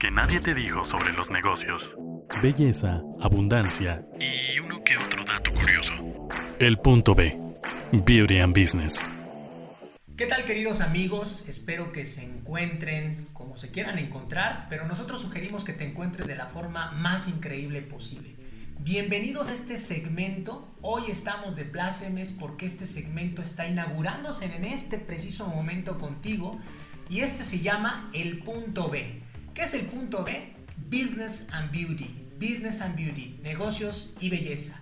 que nadie te dijo sobre los negocios. Belleza, abundancia y uno que otro dato curioso. El punto B. Beauty and Business. ¿Qué tal queridos amigos? Espero que se encuentren como se quieran encontrar, pero nosotros sugerimos que te encuentres de la forma más increíble posible. Bienvenidos a este segmento. Hoy estamos de plácemes porque este segmento está inaugurándose en este preciso momento contigo y este se llama el punto B. ¿Qué es el punto B? Business and Beauty. Business and Beauty, negocios y belleza.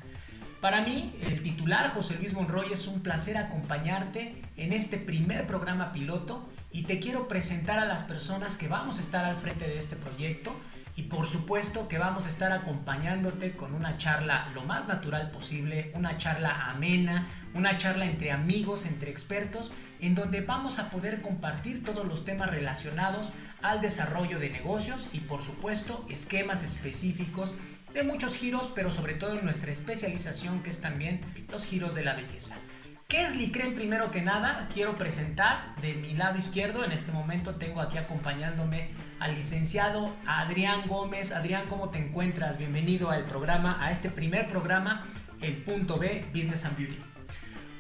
Para mí, el titular José Luis Monroy es un placer acompañarte en este primer programa piloto y te quiero presentar a las personas que vamos a estar al frente de este proyecto y por supuesto que vamos a estar acompañándote con una charla lo más natural posible, una charla amena, una charla entre amigos, entre expertos, en donde vamos a poder compartir todos los temas relacionados al desarrollo de negocios y por supuesto esquemas específicos de muchos giros, pero sobre todo en nuestra especialización que es también los giros de la belleza. ¿Qué es Licren? Primero que nada, quiero presentar de mi lado izquierdo, en este momento tengo aquí acompañándome al licenciado Adrián Gómez. Adrián, ¿cómo te encuentras? Bienvenido al programa, a este primer programa, el punto B, Business and Beauty.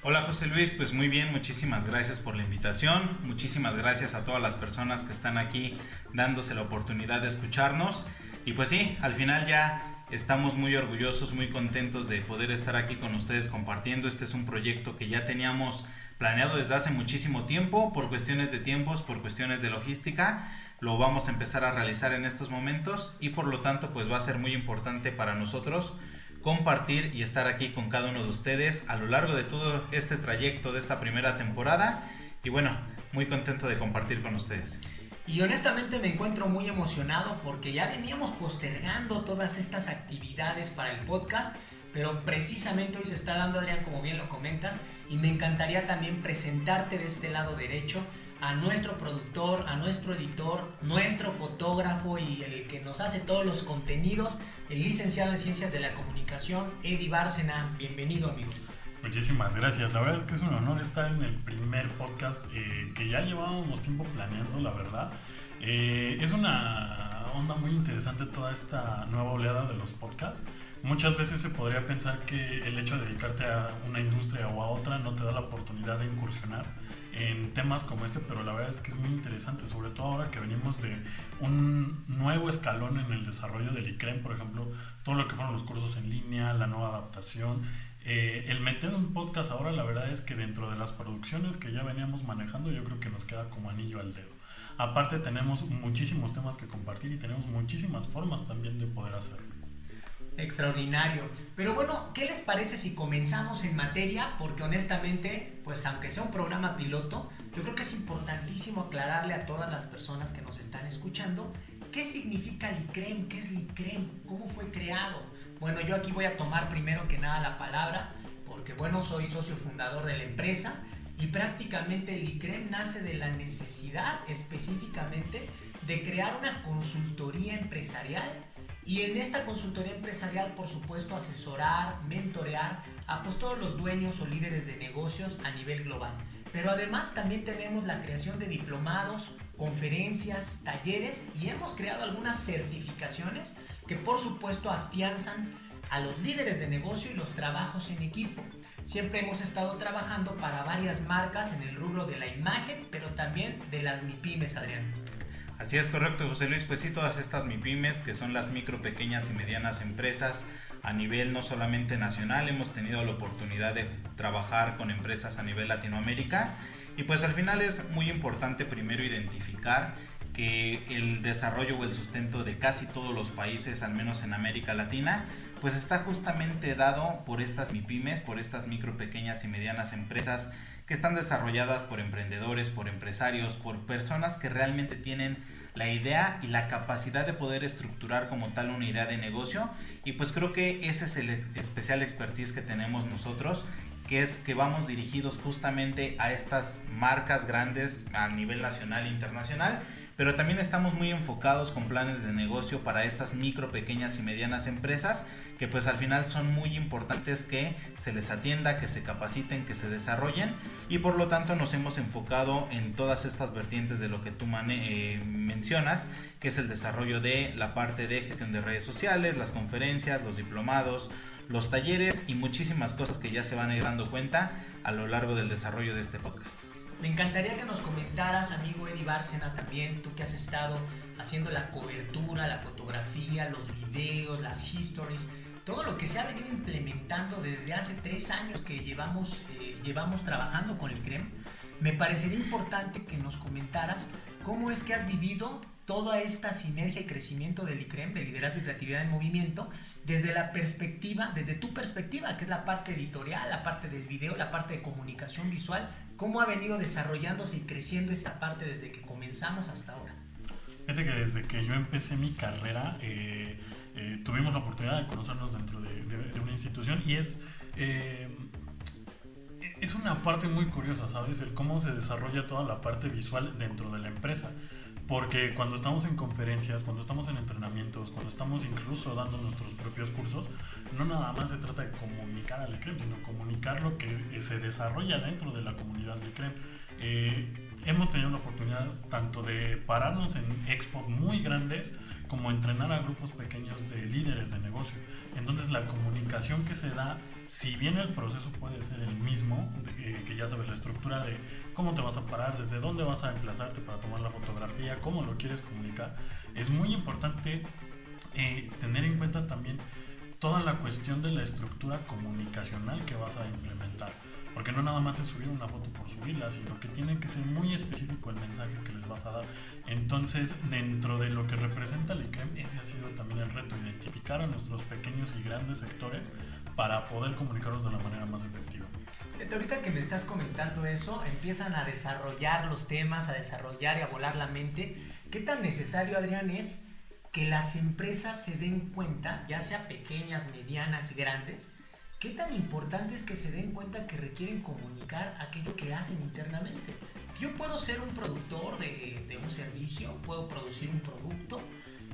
Hola José Luis, pues muy bien, muchísimas gracias por la invitación, muchísimas gracias a todas las personas que están aquí dándose la oportunidad de escucharnos y pues sí, al final ya Estamos muy orgullosos, muy contentos de poder estar aquí con ustedes compartiendo. Este es un proyecto que ya teníamos planeado desde hace muchísimo tiempo, por cuestiones de tiempos, por cuestiones de logística. Lo vamos a empezar a realizar en estos momentos y por lo tanto pues va a ser muy importante para nosotros compartir y estar aquí con cada uno de ustedes a lo largo de todo este trayecto de esta primera temporada. Y bueno, muy contento de compartir con ustedes. Y honestamente me encuentro muy emocionado porque ya veníamos postergando todas estas actividades para el podcast, pero precisamente hoy se está dando, Adrián, como bien lo comentas, y me encantaría también presentarte de este lado derecho a nuestro productor, a nuestro editor, nuestro fotógrafo y el que nos hace todos los contenidos, el licenciado en Ciencias de la Comunicación, Eddie Bárcena. Bienvenido, amigo. Muchísimas gracias. La verdad es que es un honor estar en el primer podcast eh, que ya llevábamos tiempo planeando, la verdad. Eh, es una onda muy interesante toda esta nueva oleada de los podcasts. Muchas veces se podría pensar que el hecho de dedicarte a una industria o a otra no te da la oportunidad de incursionar en temas como este, pero la verdad es que es muy interesante, sobre todo ahora que venimos de un nuevo escalón en el desarrollo del ICREM, por ejemplo, todo lo que fueron los cursos en línea, la nueva adaptación eh, el meter un podcast ahora, la verdad es que dentro de las producciones que ya veníamos manejando, yo creo que nos queda como anillo al dedo. Aparte tenemos muchísimos temas que compartir y tenemos muchísimas formas también de poder hacerlo. Extraordinario. Pero bueno, ¿qué les parece si comenzamos en materia? Porque honestamente, pues aunque sea un programa piloto, yo creo que es importantísimo aclararle a todas las personas que nos están escuchando qué significa LICREM, qué es LICREM, cómo fue creado. Bueno, yo aquí voy a tomar primero que nada la palabra, porque bueno, soy socio fundador de la empresa y prácticamente el ICREM nace de la necesidad específicamente de crear una consultoría empresarial y en esta consultoría empresarial, por supuesto, asesorar, mentorear a pues, todos los dueños o líderes de negocios a nivel global. Pero además también tenemos la creación de diplomados, conferencias, talleres y hemos creado algunas certificaciones que por supuesto afianzan a los líderes de negocio y los trabajos en equipo. Siempre hemos estado trabajando para varias marcas en el rubro de la imagen, pero también de las MIPIMES, Adrián. Así es correcto, José Luis. Pues sí, todas estas MIPIMES, que son las micro, pequeñas y medianas empresas a nivel no solamente nacional, hemos tenido la oportunidad de trabajar con empresas a nivel Latinoamérica. Y pues al final es muy importante primero identificar que el desarrollo o el sustento de casi todos los países, al menos en América Latina, pues está justamente dado por estas MIPIMES, por estas micro, pequeñas y medianas empresas que están desarrolladas por emprendedores, por empresarios, por personas que realmente tienen la idea y la capacidad de poder estructurar como tal una idea de negocio. Y pues creo que ese es el especial expertise que tenemos nosotros que es que vamos dirigidos justamente a estas marcas grandes a nivel nacional e internacional pero también estamos muy enfocados con planes de negocio para estas micro, pequeñas y medianas empresas que pues al final son muy importantes que se les atienda, que se capaciten, que se desarrollen y por lo tanto nos hemos enfocado en todas estas vertientes de lo que tú eh, mencionas, que es el desarrollo de la parte de gestión de redes sociales, las conferencias, los diplomados, los talleres y muchísimas cosas que ya se van a ir dando cuenta a lo largo del desarrollo de este podcast. Me encantaría que nos comentaras, amigo Eddie Bárcena, también, tú que has estado haciendo la cobertura, la fotografía, los videos, las histories, todo lo que se ha venido implementando desde hace tres años que llevamos, eh, llevamos trabajando con el CREM. Me parecería importante que nos comentaras cómo es que has vivido toda esta sinergia y crecimiento del ICREM, de liderazgo y creatividad en movimiento, desde la perspectiva, desde tu perspectiva, que es la parte editorial, la parte del video, la parte de comunicación visual, cómo ha venido desarrollándose y creciendo esta parte desde que comenzamos hasta ahora. Fíjate que desde que yo empecé mi carrera, eh, eh, tuvimos la oportunidad de conocernos dentro de, una institución y es... Eh, es una parte muy curiosa, ¿sabes? El cómo se desarrolla toda la parte visual dentro de la empresa. Porque cuando estamos en conferencias, cuando estamos en entrenamientos, cuando estamos incluso dando nuestros propios cursos, no nada más se trata de comunicar al ICREM, sino comunicar lo que se desarrolla dentro de la comunidad del ICREM. Eh, hemos tenido la oportunidad tanto de pararnos en expos muy grandes como entrenar a grupos pequeños de líderes de negocio. Entonces la comunicación que se da, si bien el proceso puede ser el mismo, eh, que ya sabes la estructura de cómo te vas a parar, desde dónde vas a emplazarte para tomar la fotografía, cómo lo quieres comunicar. Es muy importante eh, tener en cuenta también toda la cuestión de la estructura comunicacional que vas a implementar. Porque no nada más es subir una foto por subirla, sino que tiene que ser muy específico el mensaje que les vas a dar. Entonces, dentro de lo que representa el ICREM, ese ha sido también el reto, identificar a nuestros pequeños y grandes sectores para poder comunicarlos de la manera más efectiva. Ahorita que me estás comentando eso, empiezan a desarrollar los temas, a desarrollar y a volar la mente. ¿Qué tan necesario, Adrián, es que las empresas se den cuenta, ya sea pequeñas, medianas y grandes, qué tan importante es que se den cuenta que requieren comunicar aquello que hacen internamente? Yo puedo ser un productor de un servicio, puedo producir un producto,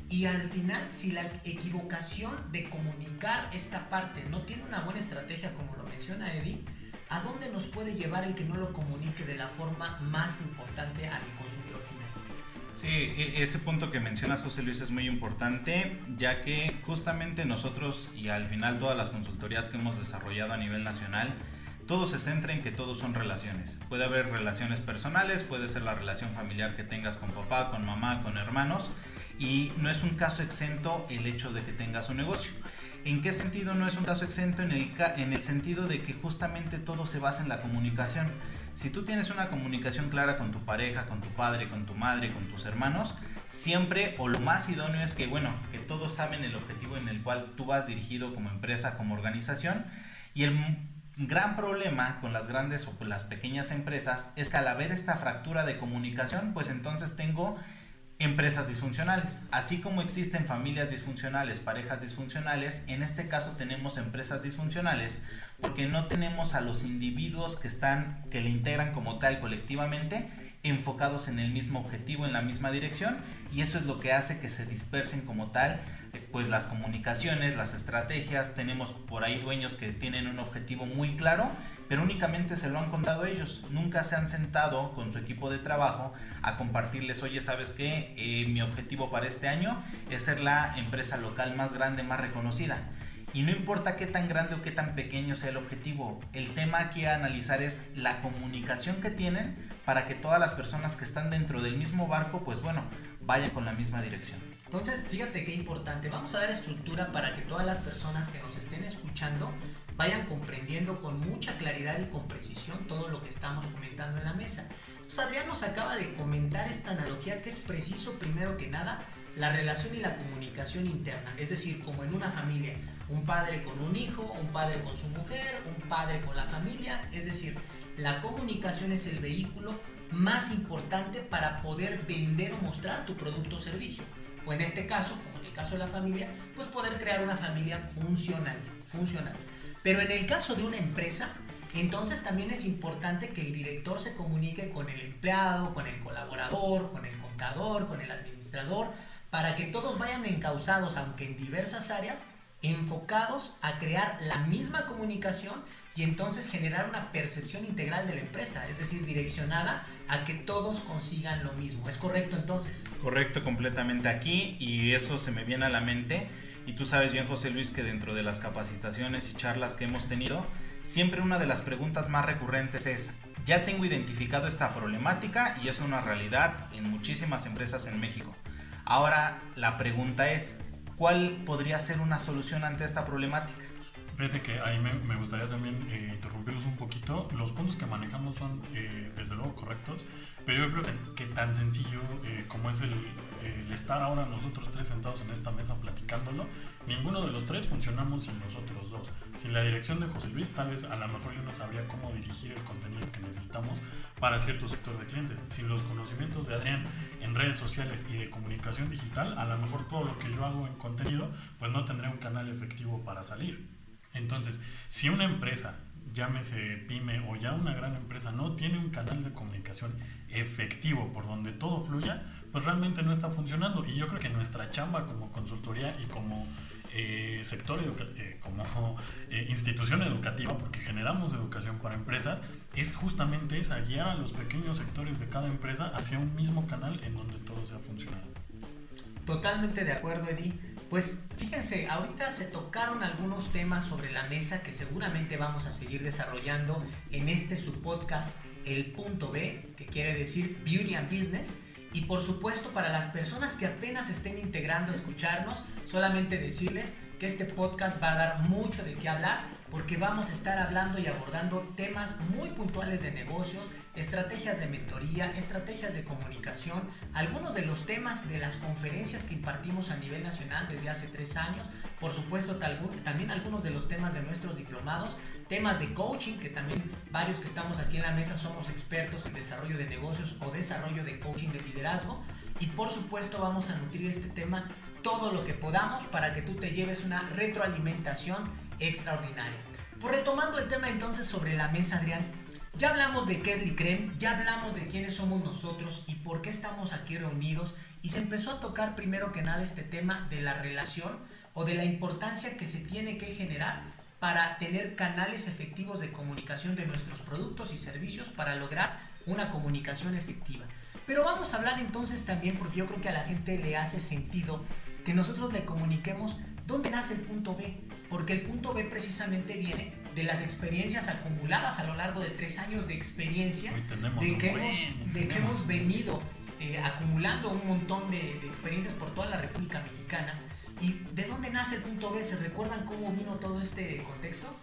y al final, si la equivocación de comunicar esta parte no tiene una buena estrategia, como lo menciona Eddie, ¿a dónde nos puede llevar el que no lo comunique de la forma más importante a mi consumidor final? Sí, e, ese punto que mencionas, José Luis, es muy importante, ya que justamente nosotros y al final todas las consultorías que hemos desarrollado a nivel nacional, todo se centra en que todos son relaciones. Puede haber relaciones personales, puede ser la relación familiar que tengas con papá, con mamá, con hermanos, y no es un caso exento el hecho de que tengas un negocio. ¿En qué sentido no es un caso exento? En el, en el sentido de que justamente todo se basa en la comunicación. Si tú tienes una comunicación clara con tu pareja, con tu padre, con tu madre, con tus hermanos, siempre o lo más idóneo es que, bueno, que todos saben el objetivo en el cual tú vas dirigido como empresa, como organización. Y el gran problema con las grandes o con las pequeñas empresas es que al haber esta fractura de comunicación, pues entonces tengo empresas disfuncionales. Así como existen familias disfuncionales, parejas disfuncionales, en este caso tenemos empresas disfuncionales porque no tenemos a los individuos que están que le integran como tal colectivamente enfocados en el mismo objetivo, en la misma dirección y eso es lo que hace que se dispersen como tal pues las comunicaciones, las estrategias, tenemos por ahí dueños que tienen un objetivo muy claro pero únicamente se lo han contado ellos. Nunca se han sentado con su equipo de trabajo a compartirles, oye, ¿sabes qué? Eh, mi objetivo para este año es ser la empresa local más grande, más reconocida. Y no importa qué tan grande o qué tan pequeño sea el objetivo, el tema aquí a analizar es la comunicación que tienen para que todas las personas que están dentro del mismo barco, pues bueno, vayan con la misma dirección. Entonces, fíjate qué importante. Vamos a dar estructura para que todas las personas que nos estén escuchando vayan comprendiendo con mucha claridad y con precisión todo lo que estamos comentando en la mesa. Entonces Adrián nos acaba de comentar esta analogía que es preciso primero que nada la relación y la comunicación interna, es decir, como en una familia, un padre con un hijo, un padre con su mujer, un padre con la familia, es decir, la comunicación es el vehículo más importante para poder vender o mostrar tu producto o servicio. O en este caso, como en el caso de la familia, pues poder crear una familia funcional, funcional. Pero en el caso de una empresa, entonces también es importante que el director se comunique con el empleado, con el colaborador, con el contador, con el administrador, para que todos vayan encausados, aunque en diversas áreas, enfocados a crear la misma comunicación y entonces generar una percepción integral de la empresa, es decir, direccionada a que todos consigan lo mismo. ¿Es correcto entonces? Correcto completamente aquí y eso se me viene a la mente y tú sabes bien José Luis que dentro de las capacitaciones y charlas que hemos tenido, siempre una de las preguntas más recurrentes es, ya tengo identificado esta problemática y es una realidad en muchísimas empresas en México. Ahora la pregunta es, ¿cuál podría ser una solución ante esta problemática? Fíjate que ahí me, gustaría también eh, interrumpirlos un poquito. Los puntos que manejamos son eh, desde luego correctos, pero yo creo que, tan sencillo eh, como es el, estar ahora nosotros tres sentados en esta mesa platicándolo, ninguno de los tres funcionamos sin nosotros dos. Sin la dirección de José Luis, tal vez a lo mejor yo no sabría cómo dirigir el contenido que necesitamos para cierto sector de clientes. Sin los conocimientos de Adrián en redes sociales y de comunicación digital, a lo mejor todo lo que yo hago en contenido, pues no tendría un canal efectivo para salir. Entonces, si una empresa, llámese pyme o ya una gran empresa, no tiene un canal de comunicación efectivo por donde todo fluya, pues realmente no está funcionando. Y yo creo que nuestra chamba como consultoría y como eh, sector, eh, como eh, institución educativa, porque generamos educación para empresas, es justamente esa, guiar a los pequeños sectores de cada empresa hacia un mismo canal en donde todo sea funcional. Totalmente de acuerdo, Eddie. Pues fíjense, ahorita se tocaron algunos temas sobre la mesa que seguramente vamos a seguir desarrollando en este su podcast El Punto B, que quiere decir Beauty and Business. Y por supuesto, para las personas que apenas estén integrando a escucharnos, solamente decirles que este podcast va a dar mucho de qué hablar porque vamos a estar hablando y abordando temas muy puntuales de negocios, estrategias de mentoría, estrategias de comunicación, algunos de los temas de las conferencias que impartimos a nivel nacional desde hace tres años, por supuesto también algunos de los temas de nuestros diplomados, temas de coaching, que también varios que estamos aquí en la mesa somos expertos en desarrollo de negocios o desarrollo de coaching de liderazgo, y por supuesto vamos a nutrir este tema todo lo que podamos para que tú te lleves una retroalimentación extraordinaria. Pues retomando el tema entonces sobre la mesa, Adrián, ya hablamos de Kedley Creme, ya hablamos de quiénes somos nosotros y por qué estamos aquí reunidos y se empezó a tocar primero que nada este tema de la relación o de la importancia que se tiene que generar para tener canales efectivos de comunicación de nuestros productos y servicios para lograr una comunicación efectiva. Pero vamos a hablar entonces también, porque yo creo que a la gente le hace sentido que nosotros le comuniquemos ¿Dónde nace el punto B? Porque el punto B precisamente viene de las experiencias acumuladas a lo largo de tres años de experiencia, de que, hemos, de que hemos venido eh, acumulando un montón de, de, experiencias por toda la República Mexicana. ¿Y de dónde nace el punto B? ¿Se recuerdan cómo vino todo este contexto?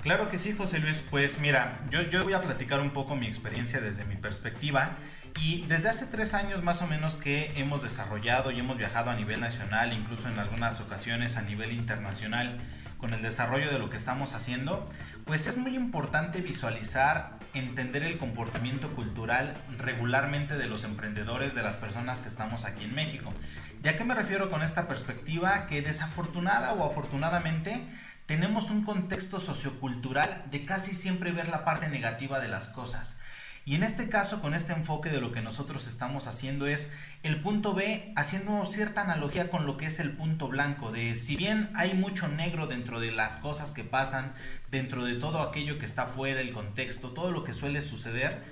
Claro que sí, José Luis. Pues mira, yo, yo voy a platicar un poco mi experiencia desde mi perspectiva. Y desde hace tres años más o menos que hemos desarrollado y hemos viajado a nivel nacional, incluso en algunas ocasiones a nivel internacional, con el desarrollo de lo que estamos haciendo, pues es muy importante visualizar, entender el comportamiento cultural regularmente de los emprendedores, de las personas que estamos aquí en México. ¿Ya que me refiero con esta perspectiva? Que desafortunada o afortunadamente tenemos un contexto sociocultural de casi siempre ver la parte negativa de las cosas. Y en este caso, con este enfoque de lo que nosotros estamos haciendo es el punto B, haciendo cierta analogía con lo que es el punto blanco, de si bien hay mucho negro dentro de las cosas que pasan, dentro de todo aquello que está fuera, el contexto, todo lo que suele suceder,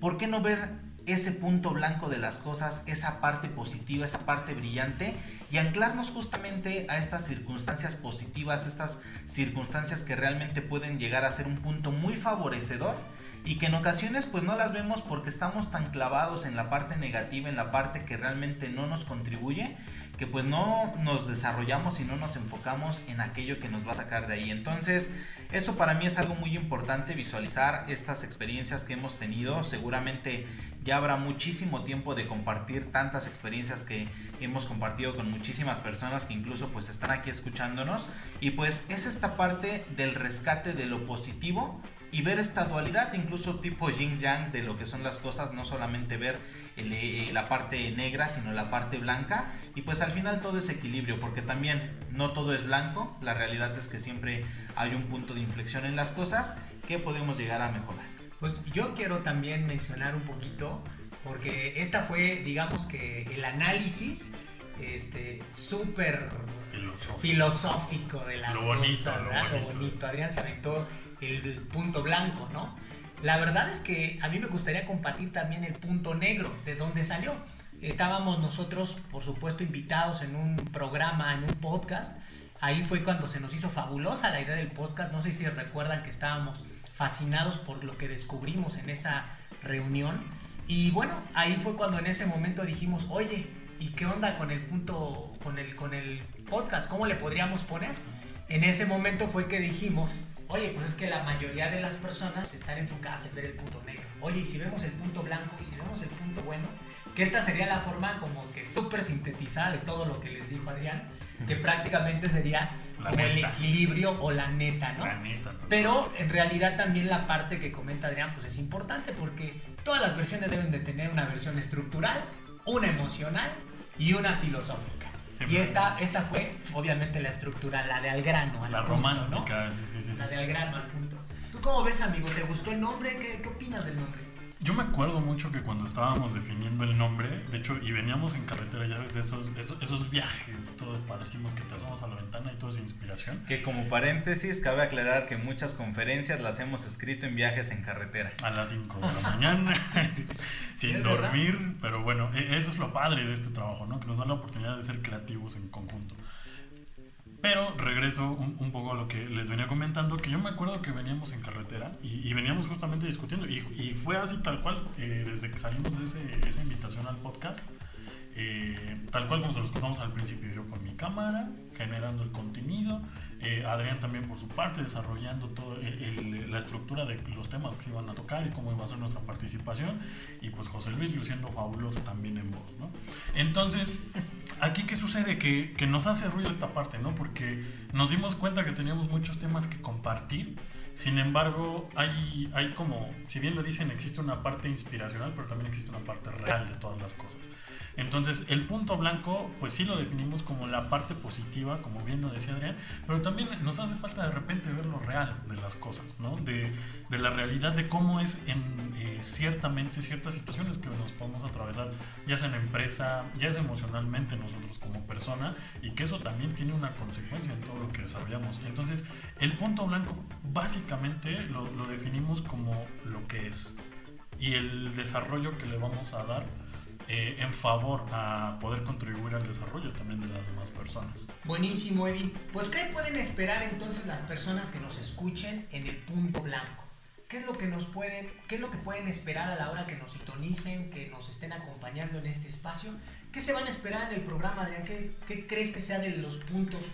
¿por qué no ver ese punto blanco de las cosas, esa parte positiva, esa parte brillante y anclarnos justamente a estas circunstancias positivas, estas circunstancias que realmente pueden llegar a ser un punto muy favorecedor y que en ocasiones pues no las vemos porque estamos tan clavados en la parte negativa, en la parte que realmente no nos contribuye, que pues no nos desarrollamos y no nos enfocamos en aquello que nos va a sacar de ahí. Entonces, eso para mí es algo muy importante, visualizar estas experiencias que hemos tenido. Seguramente ya habrá muchísimo tiempo de compartir tantas experiencias que hemos compartido con muchísimas personas que incluso pues están aquí escuchándonos. Y pues es esta parte del rescate de lo positivo y ver esta dualidad, incluso tipo yin yang de lo que son las cosas, no solamente ver eh, la parte negra, sino la parte blanca. Y pues al final todo es equilibrio, porque también no todo es blanco, la realidad es que siempre hay un punto de inflexión en las cosas que podemos llegar a mejorar. Pues yo quiero también mencionar un poquito porque esta fue, digamos que el análisis este súper Filosófico. filosófico de las Lo bonito, cosas, lo ¿verdad? bonito. Lo bonito. Adrián se aventó el punto blanco, ¿no? La verdad es que a mí me gustaría compartir también el punto negro, de dónde salió. Estábamos nosotros, por supuesto, invitados en un programa, en un podcast. Ahí fue cuando se nos hizo fabulosa la idea del podcast. No sé si recuerdan que estábamos fascinados por lo que descubrimos en esa reunión. Y bueno, ahí fue cuando en ese momento dijimos, oye, ¿y qué onda con el punto, con el, con el podcast? ¿Cómo le podríamos poner? En ese momento fue que dijimos, oye, pues es que la mayoría de las personas están enfocadas en ver el punto negro. Oye, y si vemos el punto blanco y si vemos el punto bueno, que esta sería la forma como que súper sintetizada de todo lo que les dijo Adrián, que prácticamente sería La como el equilibrio o la neta, ¿no? La neta. Pero en realidad también la parte que comenta Adrián pues es importante porque todas las versiones deben de tener una versión estructural, una emocional y una filosófica. Y esta, esta fue obviamente la estructural, la de al grano. al La punto, ¿no? romántica, sí, sí, sí. sí. La de al grano, al punto. ¿Tú cómo ves, amigo? ¿Te gustó el nombre? ¿Qué, qué opinas del nombre? Yo me acuerdo mucho que cuando estábamos definiendo el nombre, de hecho, y veníamos en carretera, ya ves, de esos, esos, esos viajes, todos padrísimos que te asomas a la ventana y todo es inspiración. Que como paréntesis, cabe aclarar que muchas conferencias las hemos escrito en viajes en carretera. A las 5 de la mañana, sin dormir, pero bueno, e- eso es lo padre de este trabajo, ¿no? Que nos dan la oportunidad de ser creativos en conjunto. Pero regreso un, un poco a lo que les venía comentando, que yo me acuerdo que veníamos en carretera y, y veníamos justamente discutiendo, y, y fue así tal cual, eh, desde que salimos de ese- esa invitación al podcast, eh, tal cual como se los contamos al principio, yo con mi cámara, generando el contenido, eh, Adrián también por su parte, desarrollando toda la estructura de los temas que se iban a tocar y cómo iba a ser nuestra participación, y pues José Luis luciendo fabuloso también en voz, ¿no? Entonces, aquí qué sucede que, que nos hace ruido esta parte, ¿no? Porque nos dimos cuenta que teníamos muchos temas que compartir. Sin embargo, hay, hay como, si bien lo dicen, existe una parte inspiracional, pero también existe una parte real de todas las cosas. Entonces, el punto blanco, pues sí lo definimos como la parte positiva, como bien lo decía Adrián, pero también nos hace falta de repente ver lo real de las cosas, ¿no? De, de la realidad de cómo es en eh, ciertamente ciertas situaciones que nos podemos atravesar, ya sea en empresa, ya sea emocionalmente nosotros como persona, y que eso también tiene una consecuencia en todo lo que desarrollamos. Entonces, el punto blanco básicamente lo, lo definimos como lo que es y el desarrollo que le vamos a dar eh, en favor a poder contribuir al desarrollo también de las demás personas. Buenísimo, Eddie. Pues, ¿qué pueden esperar entonces las personas que nos escuchen en el punto blanco? ¿Qué es lo que nos pueden, qué es lo que pueden esperar a la hora que nos sintonicen, que nos estén acompañando en este espacio? ¿Qué se van a esperar en el programa, Adrián? ¿Qué, qué crees que sea de los puntos?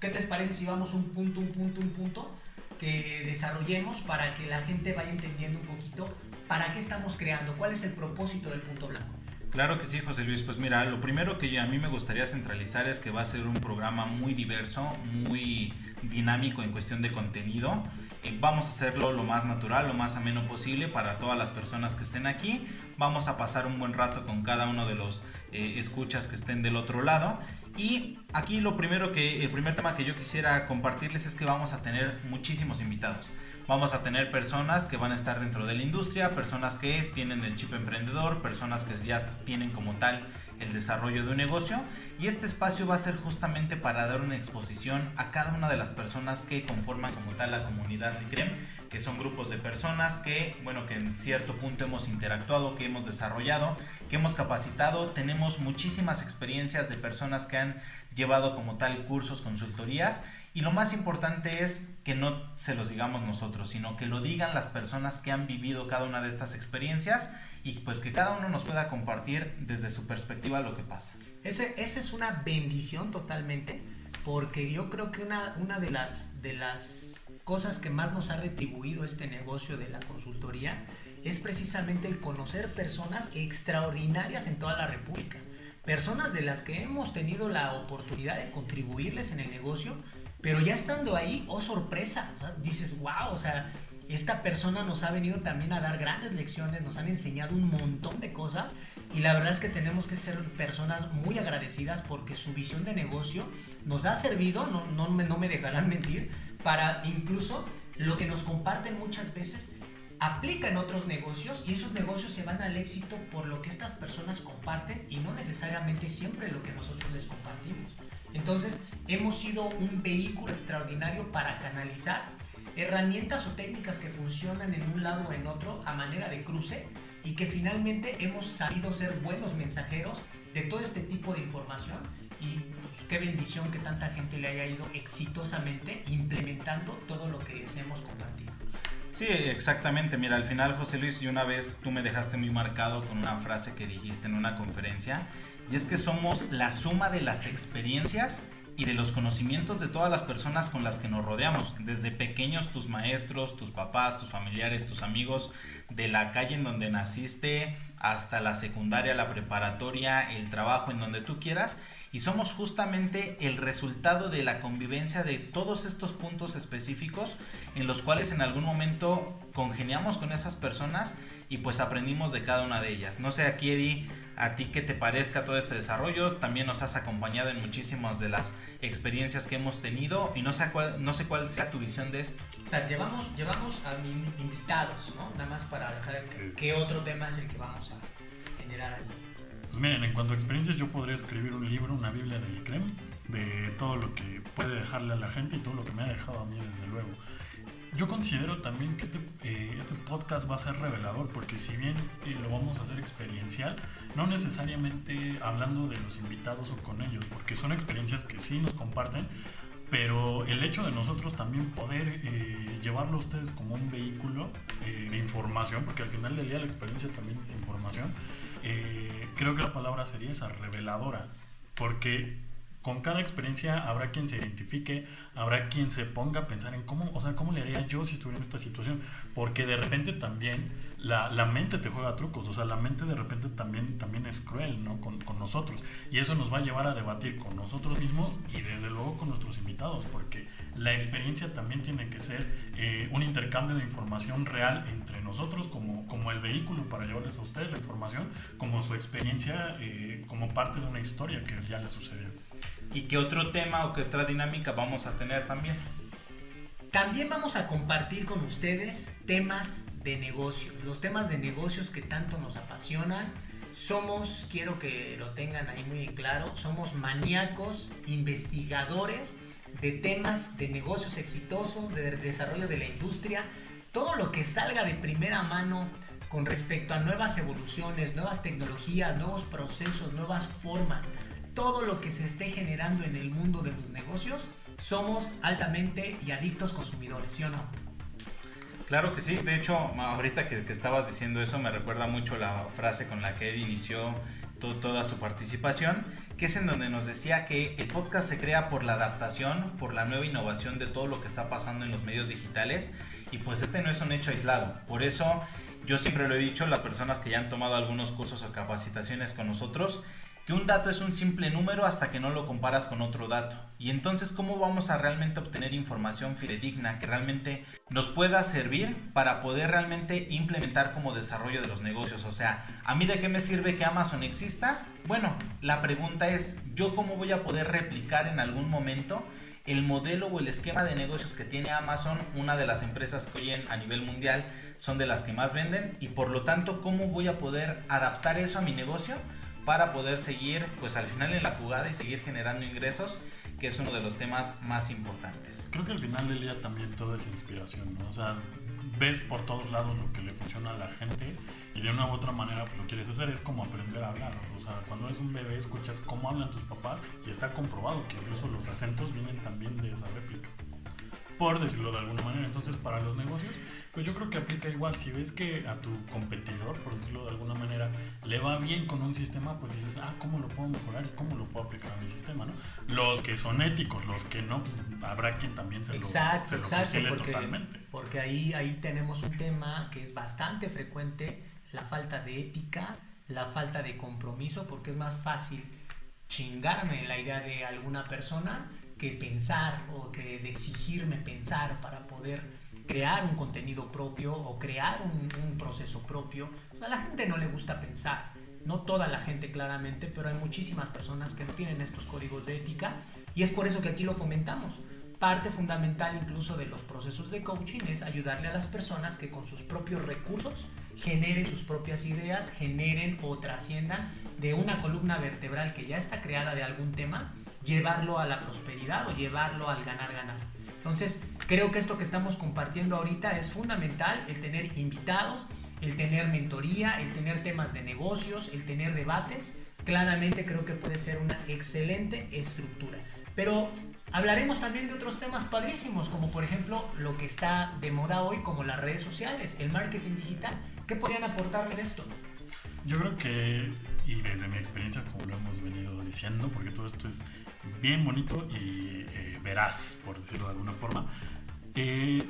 ¿Qué te parece si vamos un punto, un punto, un punto que desarrollemos para que la gente vaya entendiendo un poquito para qué estamos creando? ¿Cuál es el propósito del punto blanco? Claro que sí, José Luis. Pues mira, lo primero que a mí me gustaría centralizar es que va a ser un programa muy diverso, muy dinámico en cuestión de contenido. Eh, vamos a hacerlo lo más natural, lo más ameno posible para todas las personas que estén aquí. Vamos a pasar un buen rato con cada uno de los eh, escuchas que estén del otro lado. Y aquí lo primero que, el primer tema que yo quisiera compartirles es que vamos a tener muchísimos invitados. Vamos a tener personas que van a estar dentro de la industria, personas que tienen el chip emprendedor, personas que ya tienen como tal el desarrollo de un negocio. Y este espacio va a ser justamente para dar una exposición a cada una de las personas que conforman como tal la comunidad de CREM, que son grupos de personas que, bueno, que en cierto punto hemos interactuado, que hemos desarrollado, que hemos capacitado, tenemos muchísimas experiencias de personas que han llevado como tal cursos, consultorías y lo más importante es que no se los digamos nosotros, sino que lo digan las personas que han vivido cada una de estas experiencias y pues que cada uno nos pueda compartir desde su perspectiva lo que pasa. Ese, esa es una bendición totalmente, porque yo creo que una, una de, las, de las cosas que más nos ha retribuido este negocio de la consultoría es precisamente el conocer personas extraordinarias en toda la República. Personas de las que hemos tenido la oportunidad de contribuirles en el negocio, pero ya estando ahí, oh sorpresa, dices, wow, o sea, esta persona nos ha venido también a dar grandes lecciones, nos han enseñado un montón de cosas y la verdad es que tenemos que ser personas muy agradecidas porque su visión de negocio nos ha servido, no, no, me, no me dejarán mentir, para incluso lo que nos comparten muchas veces aplica en otros negocios y esos negocios se van al éxito por lo que estas personas comparten y no necesariamente siempre lo que nosotros les compartimos. Entonces, hemos sido un vehículo extraordinario para canalizar herramientas o técnicas que funcionan en un lado o en otro a manera de cruce y que finalmente hemos sabido ser buenos mensajeros de todo este tipo de información y pues, qué bendición que tanta gente le haya ido exitosamente implementando todo lo que les hemos compartido. Sí, exactamente. Mira, al final, José Luis, y una vez tú me dejaste muy marcado con una frase que dijiste en una conferencia, y es que somos la suma de las experiencias y de los conocimientos de todas las personas con las que nos rodeamos, desde pequeños tus maestros, tus papás, tus familiares, tus amigos, de la calle en donde naciste, hasta la secundaria, la preparatoria, el trabajo en donde tú quieras, y somos justamente el resultado de la convivencia de todos estos puntos específicos en los cuales en algún momento congeniamos con esas personas y pues aprendimos de cada una de ellas. No sé aquí Eddie, a ti qué te parezca todo este desarrollo, también nos has acompañado en muchísimas de las experiencias que hemos tenido y no sé cuál, no sé cuál sea tu visión de esto. O sea, llevamos, llevamos a invitados, ¿no? Nada más para dejar qué otro tema es el que vamos a generar ahí. Pues miren, en cuanto a experiencias, yo podría escribir un libro, una Biblia de ICREM, de todo lo que puede dejarle a la gente y todo lo que me ha dejado a mí, desde luego. Yo considero también que este, eh, este podcast va a ser revelador, porque si bien eh, lo vamos a hacer experiencial, no necesariamente hablando de los invitados o con ellos, porque son experiencias que sí nos comparten, pero el hecho de nosotros también poder eh, llevarlo a ustedes como un vehículo de información, porque al final del día la experiencia también es información, eh, creo que la palabra sería esa, reveladora, porque con cada experiencia habrá quien se identifique, habrá quien se ponga a pensar en cómo, o sea, cómo le haría yo si estuviera en esta situación, porque de repente también la, la mente te juega trucos, o sea, la mente de repente también, también es cruel, ¿no? Con, con, nosotros, y eso nos va a llevar a debatir con nosotros mismos y desde luego con nuestros invitados, porque la experiencia también tiene que ser eh, un intercambio de información real entre nosotros como, como el vehículo para llevarles a ustedes la información, como su experiencia eh, como parte de una historia que ya les sucedió. ¿Y qué otro tema o qué otra dinámica vamos a tener también? También vamos a compartir con ustedes temas de negocios, los temas de negocios que tanto nos apasionan. Somos, quiero que lo tengan ahí muy claro, somos maníacos, investigadores de temas de negocios exitosos, de desarrollo de la industria, todo lo que salga de primera mano con respecto a nuevas evoluciones, nuevas tecnologías, nuevos procesos, nuevas formas todo lo que se esté generando en el mundo de los negocios, somos altamente y adictos consumidores, ¿sí o no? Claro que sí, de hecho, ahorita que, estabas diciendo eso, me recuerda mucho la frase con la que Ed inició toda su participación, que es en donde nos decía que el podcast se crea por la adaptación, por la nueva innovación de todo lo que está pasando en los medios digitales, y pues este no es un hecho aislado. Por eso yo siempre lo he dicho, las personas que ya han tomado algunos cursos o capacitaciones con nosotros, que un dato es un simple número hasta que no lo comparas con otro dato. Y entonces, ¿cómo vamos a realmente obtener información fidedigna que realmente nos pueda servir para poder realmente implementar como desarrollo de los negocios? O sea, ¿a mí de qué me sirve que Amazon exista? Bueno, la pregunta es, ¿yo cómo voy a poder replicar en algún momento el modelo o el esquema de negocios que tiene Amazon, una de las empresas que hoy en, a nivel mundial son de las que más venden? Y por lo tanto, ¿cómo voy a poder adaptar eso a mi negocio? Para poder seguir pues al final en la jugada y seguir generando ingresos que es uno de los temas más importantes. Creo que al final del día también todo es inspiración, ¿no? O sea, ves por todos lados lo que le funciona a la gente y de una u otra manera pues, lo quieres hacer, es como aprender a hablar. O sea, cuando eres un bebé escuchas cómo hablan tus papás y está comprobado que incluso los acentos vienen también de esa réplica por decirlo de alguna manera. Entonces, para los negocios, pues yo creo que aplica igual. Si ves que a tu competidor, por decirlo de alguna manera, le va bien con un sistema, pues dices, ah, ¿cómo lo puedo mejorar y cómo lo puedo aplicar a mi sistema? ¿no? Los que son éticos, los que no, pues habrá quien también se exacto, lo, se exacto, porque, totalmente. Porque ahí, ahí tenemos un tema que es bastante frecuente, la falta de ética, la falta de compromiso, porque es más fácil chingarme la idea de alguna persona que pensar o que de exigirme pensar para poder crear un contenido propio o crear un, proceso propio. A la gente no le gusta pensar, no toda la gente claramente, pero hay muchísimas personas que no tienen estos códigos de ética y es por eso que aquí lo fomentamos, parte fundamental incluso de los procesos de coaching es ayudarle a las personas que con sus propios recursos generen sus propias ideas, generen o trasciendan de una columna vertebral que ya está creada de algún tema, llevarlo a la prosperidad o llevarlo al ganar-ganar. Entonces, creo que esto que estamos compartiendo ahorita es fundamental, el tener invitados, el tener mentoría, el tener temas de negocios, el tener debates. Claramente creo que puede ser una excelente estructura. Pero hablaremos también de otros temas padrísimos, como por ejemplo lo que está de moda hoy, como las redes sociales, el marketing digital. ¿Qué podrían aportarme de esto? Yo creo que, y desde mi experiencia, como lo hemos venido diciendo, porque todo esto es bien bonito y eh, veraz, por decirlo de alguna forma, eh,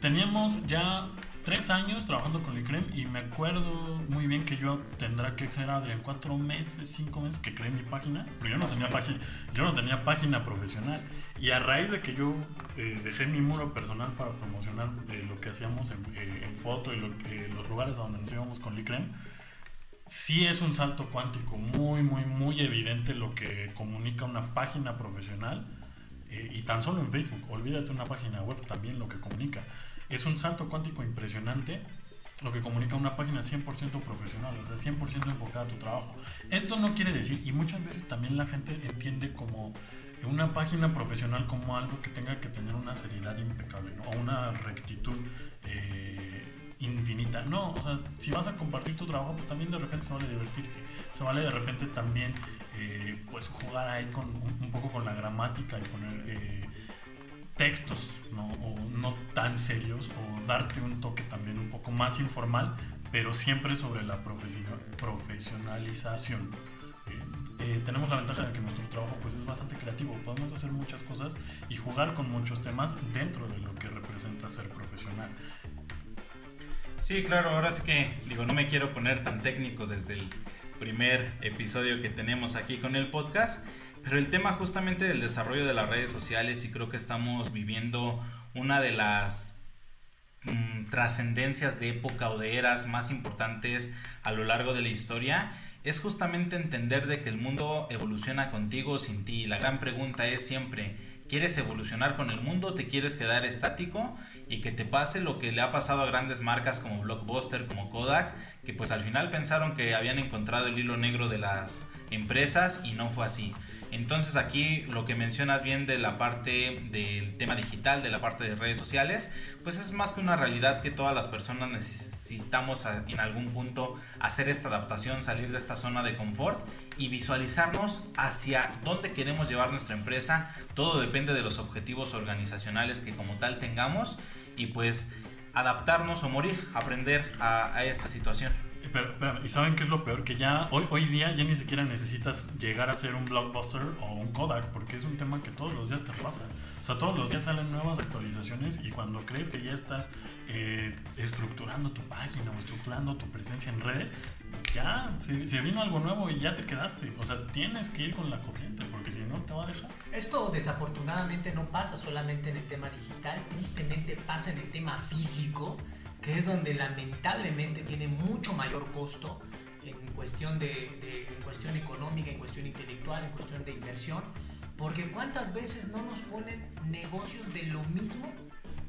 teníamos ya tres años trabajando con Licrem y me acuerdo muy bien que yo tendrá que ser Adrián cuatro meses, cinco meses que creé mi página, pero yo no tenía página, yo no tenía página profesional. Y a raíz de que yo eh, dejé mi muro personal para promocionar eh, lo que hacíamos en, eh, en foto y lo, los lugares a donde nos íbamos con Licrem, sí es un salto cuántico muy, muy, muy evidente lo que comunica una página profesional y tan solo en Facebook, olvídate una página web también lo que comunica. Es un salto cuántico impresionante lo que comunica una página 100% profesional, o sea, 100% enfocada a tu trabajo. Esto no quiere decir, y muchas veces también la gente entiende como una página profesional como algo que tenga que tener una seriedad impecable, o una rectitud eh, infinita. No, o sea, si vas a compartir tu trabajo, pues también de repente se vale divertirte, se vale de repente también eh, pues jugar ahí con un, poco con la gramática y poner... Eh, textos ¿no? O no tan serios o darte un toque también un poco más informal, pero siempre sobre la profesionalización. Eh, eh, tenemos la ventaja de que nuestro trabajo pues, es bastante creativo, podemos hacer muchas cosas y jugar con muchos temas dentro de lo que representa ser profesional. Sí, claro, ahora sí que digo, no me quiero poner tan técnico desde el primer episodio que tenemos aquí con el podcast, pero el tema justamente del desarrollo de las redes sociales y creo que estamos viviendo una de las mm, trascendencias de época o de eras más importantes a lo largo de la historia es justamente entender de que el mundo evoluciona contigo o sin ti. La gran pregunta es siempre, ¿quieres evolucionar con el mundo o te quieres quedar estático? Y que te pase lo que le ha pasado a grandes marcas como Blockbuster, como Kodak, que pues al final pensaron que habían encontrado el hilo negro de las empresas y no fue así. Entonces aquí lo que mencionas bien de la parte del tema digital, de la parte de redes sociales, pues es más que una realidad que todas las personas necesitamos en algún punto hacer esta adaptación, salir de esta zona de confort y visualizarnos hacia dónde queremos llevar nuestra empresa. Todo depende de los objetivos organizacionales que como tal tengamos y pues adaptarnos o morir, aprender a esta situación. Pero, ¿y saben qué es lo peor? Que ya hoy, hoy día ya ni siquiera necesitas llegar a ser un blockbuster o un Kodak, porque es un tema que todos los días te pasa. O sea, todos los días salen nuevas actualizaciones y cuando crees que ya estás eh, estructurando tu página o estructurando tu presencia en redes, ya se, vino algo nuevo y ya te quedaste. O sea, tienes que ir con la corriente porque si no te va a dejar. Esto desafortunadamente no pasa solamente en el tema digital, tristemente pasa en el tema físico que es donde lamentablemente tiene mucho mayor costo en cuestión, de, en cuestión económica, en cuestión intelectual, en cuestión de inversión, porque cuántas veces no nos ponen negocios de lo mismo.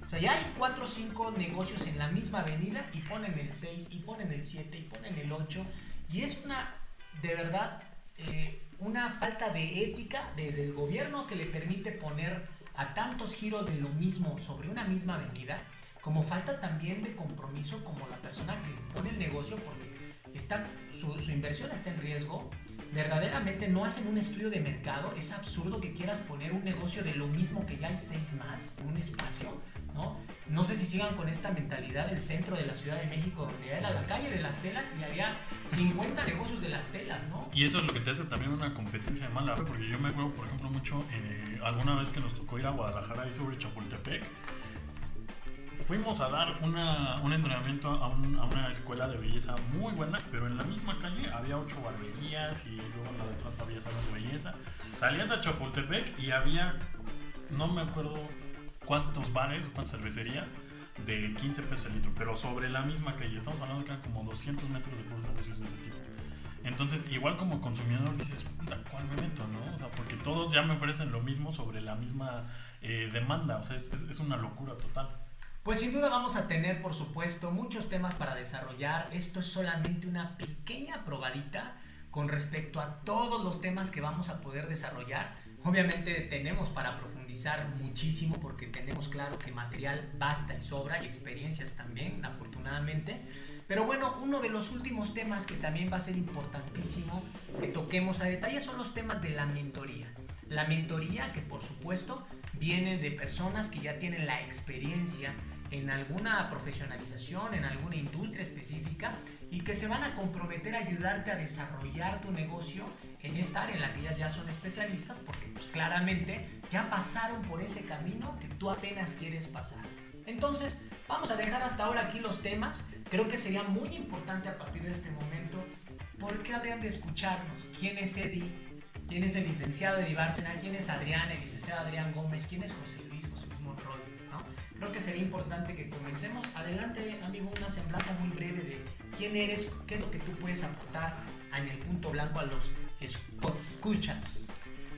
O sea, ya hay cuatro o cinco negocios en la misma avenida y ponen el 6 y ponen el 7 y ponen el 8 y es una, de verdad, eh, una falta de ética desde el gobierno que le permite poner a tantos giros de lo mismo sobre una misma avenida como falta también de compromiso como la persona que pone el negocio porque está, su, inversión está en riesgo, verdaderamente no hacen un estudio de mercado, es absurdo que quieras poner un negocio de lo mismo que ya hay seis más, un espacio, ¿no? No sé si sigan con esta mentalidad del centro de la Ciudad de México, donde era la calle de las telas y había 50 negocios de las telas, ¿no? Y eso es lo que te hace también una competencia mala, porque yo me acuerdo, por ejemplo, mucho, eh, alguna vez que nos tocó ir a Guadalajara y sobre Chapultepec, fuimos a dar una, un entrenamiento a, una escuela de belleza muy buena, pero en la misma calle había ocho barberías y luego en la de atrás había salas de belleza. Salías a Chapultepec y había, no me acuerdo cuántos bares o cuántas cervecerías de 15 pesos el litro, pero sobre la misma calle. Estamos hablando que eran como 200 metros de puros negocios de ese tipo. Entonces, igual como consumidor dices, ¿cuál me meto, no? O sea, porque todos ya me ofrecen lo mismo sobre la misma eh, demanda. O sea, es, es, es una locura total. Pues sin duda vamos a tener, por supuesto, muchos temas para desarrollar. Esto es solamente una pequeña probadita con respecto a todos los temas que vamos a poder desarrollar. Obviamente tenemos para profundizar muchísimo porque tenemos claro que material basta y sobra y experiencias también, afortunadamente. Pero bueno, uno de los últimos temas que también va a ser importantísimo que toquemos a detalle son los temas de la mentoría. La mentoría que por supuesto viene de personas que ya tienen la experiencia en alguna profesionalización, en alguna industria específica y que se van a comprometer a ayudarte a desarrollar tu negocio en esta área en la que ellas ya son especialistas porque pues, claramente ya pasaron por ese camino que tú apenas quieres pasar. Entonces, vamos a dejar hasta ahora aquí los temas. Creo que sería muy importante a partir de este momento, ¿por qué habrían de escucharnos? ¿Quién es Eddie? ¿Quién es el licenciado Eddie Bárcena? ¿Quién es Adrián, el licenciado Adrián Gómez? ¿Quién es José Luis, José. Creo que sería importante que comencemos. Adelante, amigo, una semblanza muy breve de quién eres, qué es lo que tú puedes aportar en el punto blanco a los escuchas.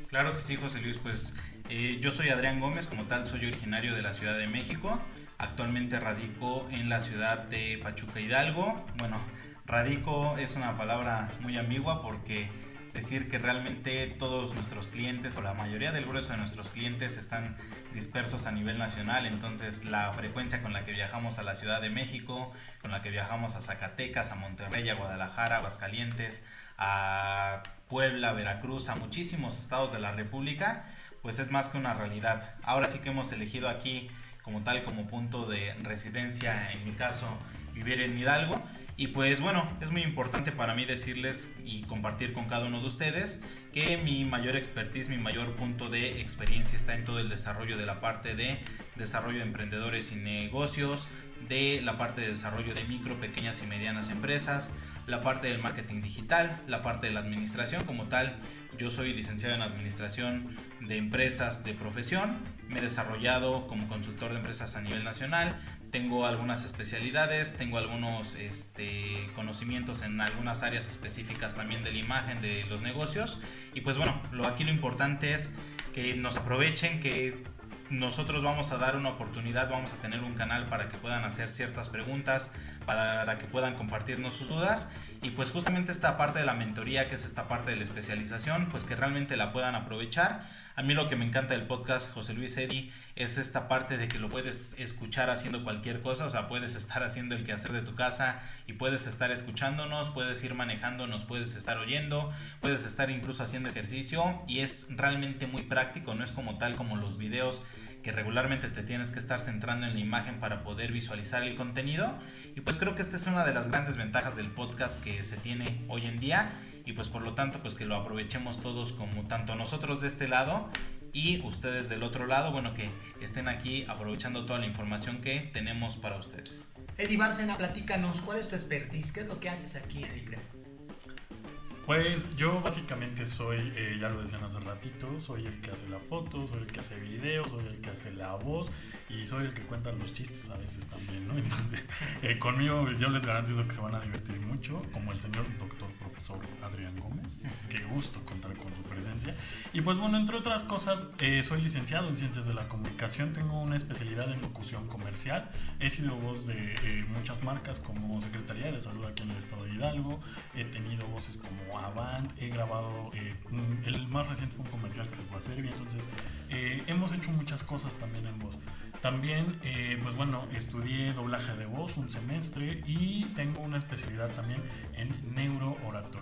Claro que sí, José Luis, pues eh, yo soy Adrián Gómez, como tal soy originario de la Ciudad de México, actualmente radico en la ciudad de Pachuca Hidalgo. Bueno, radico es una palabra muy ambigua porque decir que realmente todos nuestros clientes o la mayoría del grueso de nuestros clientes están dispersos a nivel nacional, entonces la frecuencia con la que viajamos a la Ciudad de México, con la que viajamos a Zacatecas, a Monterrey, a Guadalajara, a Aguascalientes, a Puebla, Veracruz, a muchísimos estados de la República, pues es más que una realidad. Ahora sí que hemos elegido aquí como tal como punto de residencia, en mi caso, vivir en Hidalgo. Y pues bueno, es muy importante para mí decirles y compartir con cada uno de ustedes que mi mayor expertise, mi mayor punto de experiencia está en todo el desarrollo de la parte de desarrollo de emprendedores y negocios, de la parte de desarrollo de micro, pequeñas y medianas empresas, la parte del marketing digital, la parte de la administración como tal. Yo soy licenciado en administración de empresas de profesión, me he desarrollado como consultor de empresas a nivel nacional, tengo algunas especialidades, tengo algunos este, conocimientos en algunas áreas específicas también de la imagen de los negocios. Y pues bueno, lo, aquí lo importante es que nos aprovechen, que nosotros vamos a dar una oportunidad, vamos a tener un canal para que puedan hacer ciertas preguntas, para que puedan compartirnos sus dudas y pues justamente esta parte de la mentoría, que es esta parte de la especialización, pues que realmente la puedan aprovechar. A mí lo que me encanta del podcast José Luis Eddy es esta parte de que lo puedes escuchar haciendo cualquier cosa, o sea, puedes estar haciendo el quehacer de tu casa y puedes estar escuchándonos, puedes ir manejándonos, puedes estar oyendo, puedes estar incluso haciendo ejercicio y es realmente muy práctico, no es como tal como los videos que regularmente te tienes que estar centrando en la imagen para poder visualizar el contenido. Y pues creo que esta es una de las grandes ventajas del podcast que se tiene hoy en día y pues por lo tanto pues que lo aprovechemos todos como tanto nosotros de este lado y ustedes del otro lado, bueno que estén aquí aprovechando toda la información que tenemos para ustedes. Eddie Bárcena, platícanos, ¿cuál es tu expertise? ¿Qué es lo que haces aquí en ICRE? Pues yo básicamente soy, eh, ya lo decían hace ratito, soy el que hace la foto, soy el que hace videos, soy el que hace la voz y soy el que cuenta los chistes a veces también, ¿no? Entonces, eh, conmigo yo les garantizo que se van a divertir mucho, como el señor doctor Adrián Gómez, qué gusto contar con su presencia. Y pues bueno, entre otras cosas, eh, soy licenciado en Ciencias de la Comunicación, tengo una especialidad en locución comercial, he sido voz de muchas marcas como Secretaría de Salud aquí en el Estado de Hidalgo, he tenido voces como Avant, he grabado, eh, el más reciente fue un comercial que se fue a Serbia, entonces eh, hemos hecho muchas cosas también en voz. También, eh, pues bueno, estudié doblaje de voz un semestre y tengo una especialidad también en neurooratoria.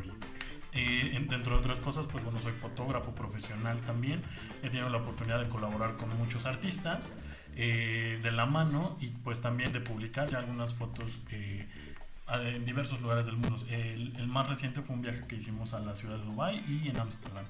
Eh, dentro de otras cosas, pues bueno, soy fotógrafo profesional también. He tenido la oportunidad de colaborar con muchos artistas de la mano y pues también de publicar ya algunas fotos en diversos lugares del mundo. El, el, más reciente fue un viaje que hicimos a la ciudad de Dubai y en Ámsterdam.